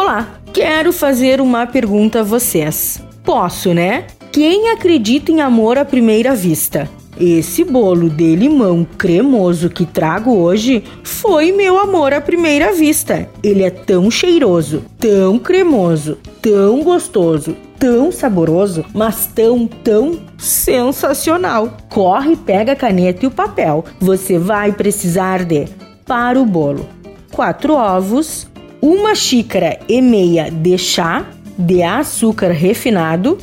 Olá, quero fazer uma pergunta a vocês. Posso, né? Quem acredita em amor à primeira vista? Esse bolo de limão cremoso que trago hoje foi meu amor à primeira vista. Ele é tão cheiroso, tão cremoso, tão gostoso, tão saboroso, mas tão, tão sensacional. Corre, pega a caneta e o papel. Você vai precisar de para o bolo: quatro ovos, uma xícara e meia de chá de açúcar refinado,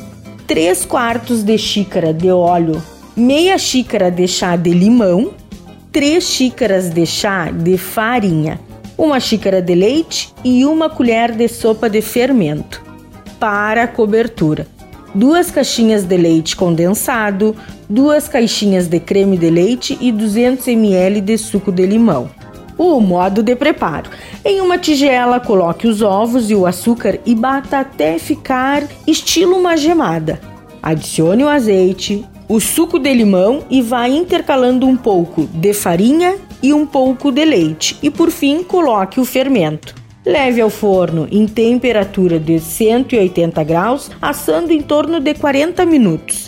3 quartos de xícara de óleo, meia xícara de chá de limão, 3 xícaras de chá de farinha, uma xícara de leite e uma colher de sopa de fermento. Para a cobertura, duas caixinhas de leite condensado, duas caixinhas de creme de leite e 200 ml de suco de limão. O modo de preparo: em uma tigela, coloque os ovos e o açúcar e bata até ficar estilo uma gemada. Adicione o azeite, o suco de limão e vá intercalando um pouco de farinha e um pouco de leite. E por fim, coloque o fermento. Leve ao forno em temperatura de 180 graus, assando em torno de 40 minutos.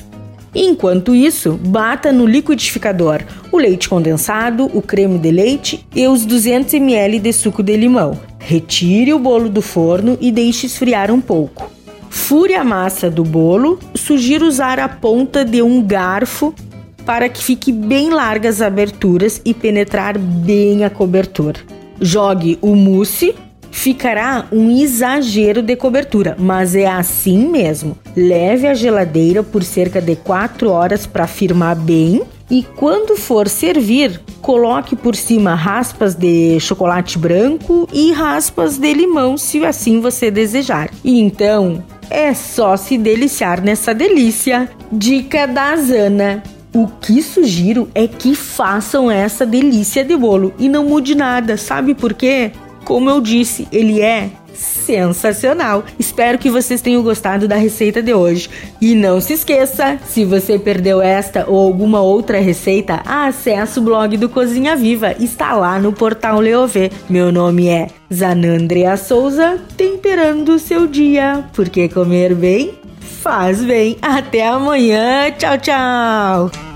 Enquanto isso, bata no liquidificador o leite condensado, o creme de leite e os 200 ml de suco de limão. Retire o bolo do forno e deixe esfriar um pouco. Fure a massa do bolo. Sugiro usar a ponta de um garfo para que fique bem largas as aberturas e penetrar bem a cobertura. Jogue o mousse Ficará um exagero de cobertura, mas é assim mesmo. Leve à geladeira por cerca de 4 horas para firmar bem e quando for servir, coloque por cima raspas de chocolate branco e raspas de limão, se assim você desejar. E então é só se deliciar nessa delícia. Dica da Zana. O que sugiro é que façam essa delícia de bolo e não mude nada, sabe por quê? Como eu disse, ele é sensacional. Espero que vocês tenham gostado da receita de hoje. E não se esqueça, se você perdeu esta ou alguma outra receita, acesse o blog do Cozinha Viva, está lá no portal Leovê. Meu nome é Zanandrea Souza, temperando o seu dia, porque comer bem faz bem. Até amanhã, tchau, tchau!